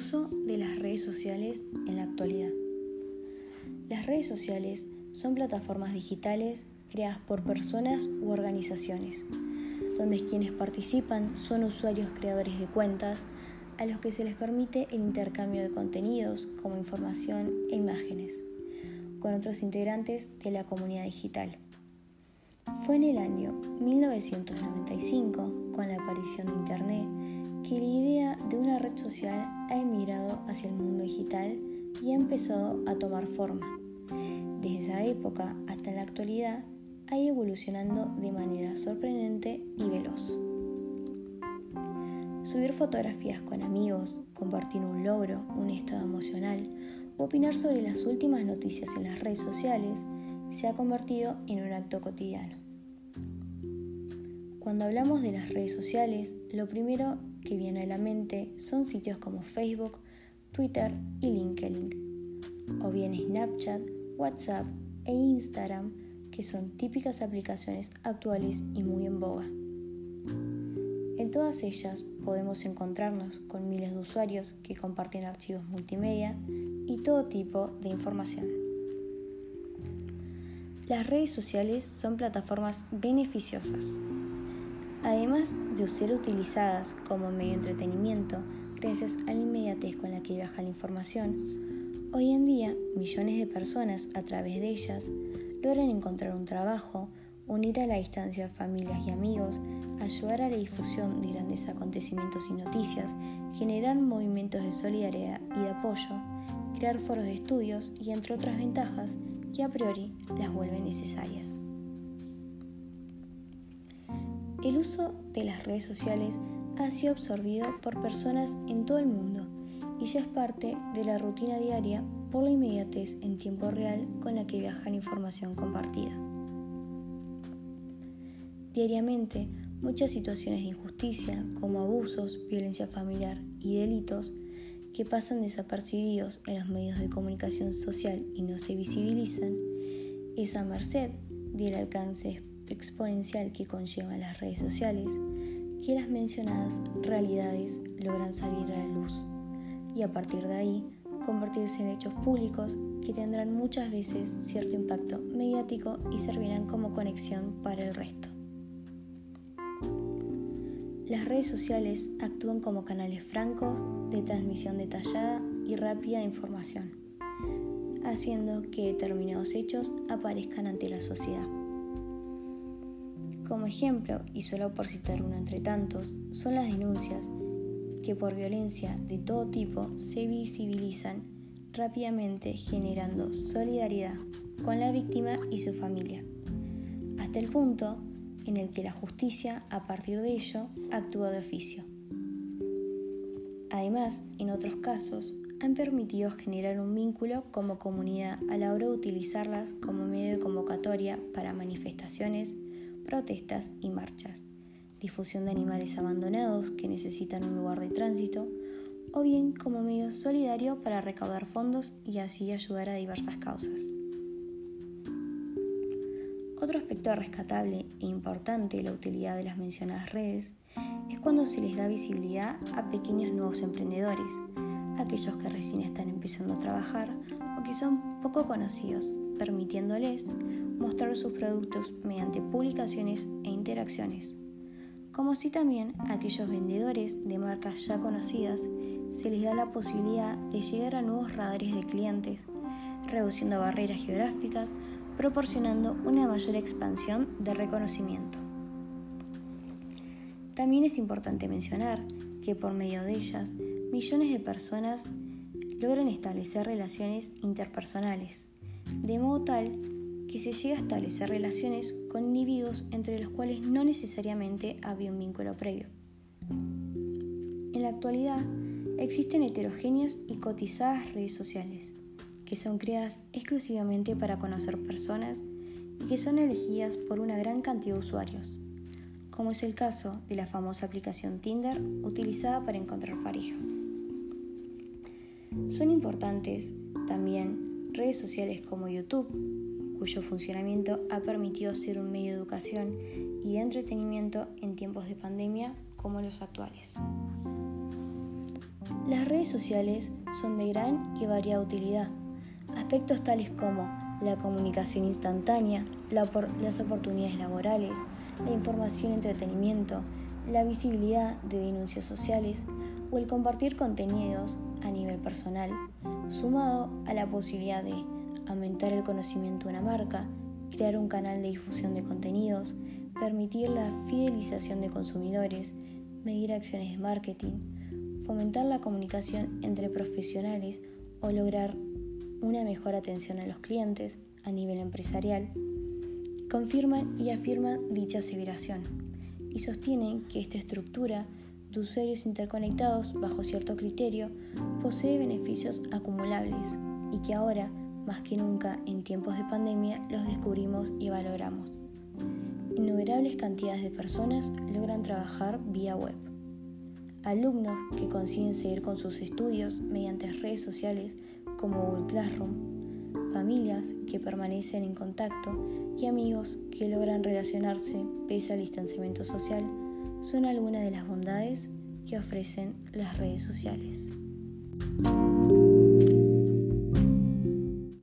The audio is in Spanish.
uso de las redes sociales en la actualidad. Las redes sociales son plataformas digitales creadas por personas u organizaciones, donde quienes participan son usuarios creadores de cuentas a los que se les permite el intercambio de contenidos como información e imágenes con otros integrantes de la comunidad digital. Fue en el año 1995, con la aparición de Internet, idea de una red social ha emigrado hacia el mundo digital y ha empezado a tomar forma. Desde esa época hasta la actualidad ha ido evolucionando de manera sorprendente y veloz. Subir fotografías con amigos, compartir un logro, un estado emocional o opinar sobre las últimas noticias en las redes sociales se ha convertido en un acto cotidiano. Cuando hablamos de las redes sociales, lo primero que viene a la mente son sitios como Facebook, Twitter y LinkedIn, o bien Snapchat, WhatsApp e Instagram, que son típicas aplicaciones actuales y muy en boga. En todas ellas podemos encontrarnos con miles de usuarios que comparten archivos multimedia y todo tipo de información. Las redes sociales son plataformas beneficiosas. Además de ser utilizadas como medio de entretenimiento, gracias a la inmediatez con la que viaja la información, hoy en día millones de personas a través de ellas logran encontrar un trabajo, unir a la distancia familias y amigos, ayudar a la difusión de grandes acontecimientos y noticias, generar movimientos de solidaridad y de apoyo, crear foros de estudios y entre otras ventajas que a priori las vuelven necesarias. El uso de las redes sociales ha sido absorbido por personas en todo el mundo y ya es parte de la rutina diaria por la inmediatez en tiempo real con la que viaja la información compartida. Diariamente, muchas situaciones de injusticia, como abusos, violencia familiar y delitos, que pasan desapercibidos en los medios de comunicación social y no se visibilizan, es a merced del alcance exponencial que conllevan las redes sociales que las mencionadas realidades logran salir a la luz y a partir de ahí convertirse en hechos públicos que tendrán muchas veces cierto impacto mediático y servirán como conexión para el resto. Las redes sociales actúan como canales francos de transmisión detallada y rápida de información, haciendo que determinados hechos aparezcan ante la sociedad. Como ejemplo, y solo por citar uno entre tantos, son las denuncias que por violencia de todo tipo se visibilizan rápidamente generando solidaridad con la víctima y su familia, hasta el punto en el que la justicia, a partir de ello, actúa de oficio. Además, en otros casos, han permitido generar un vínculo como comunidad a la hora de utilizarlas como medio de convocatoria para manifestaciones, protestas y marchas, difusión de animales abandonados que necesitan un lugar de tránsito, o bien como medio solidario para recaudar fondos y así ayudar a diversas causas. Otro aspecto rescatable e importante de la utilidad de las mencionadas redes es cuando se les da visibilidad a pequeños nuevos emprendedores, aquellos que recién están empezando a trabajar o que son poco conocidos, permitiéndoles mostrar sus productos mediante publicaciones e interacciones, como si también a aquellos vendedores de marcas ya conocidas se les da la posibilidad de llegar a nuevos radares de clientes, reduciendo barreras geográficas proporcionando una mayor expansión de reconocimiento. También es importante mencionar que por medio de ellas, millones de personas logran establecer relaciones interpersonales, de modo tal que se llega a establecer relaciones con individuos entre los cuales no necesariamente había un vínculo previo. En la actualidad, existen heterogéneas y cotizadas redes sociales, que son creadas exclusivamente para conocer personas y que son elegidas por una gran cantidad de usuarios, como es el caso de la famosa aplicación Tinder utilizada para encontrar pareja. Son importantes también redes sociales como YouTube, cuyo funcionamiento ha permitido ser un medio de educación y de entretenimiento en tiempos de pandemia como los actuales. Las redes sociales son de gran y variada utilidad. Aspectos tales como la comunicación instantánea, las oportunidades laborales, la información y entretenimiento, la visibilidad de denuncias sociales o el compartir contenidos a nivel personal, sumado a la posibilidad de aumentar el conocimiento de una marca, crear un canal de difusión de contenidos, permitir la fidelización de consumidores, medir acciones de marketing, fomentar la comunicación entre profesionales o lograr una mejor atención a los clientes a nivel empresarial, confirman y afirman dicha aseveración y sostienen que esta estructura de usuarios interconectados bajo cierto criterio posee beneficios acumulables y que ahora, más que nunca en tiempos de pandemia, los descubrimos y valoramos. Innumerables cantidades de personas logran trabajar vía web. Alumnos que consiguen seguir con sus estudios mediante redes sociales como Google Classroom, familias que permanecen en contacto y amigos que logran relacionarse pese al distanciamiento social son algunas de las bondades que ofrecen las redes sociales.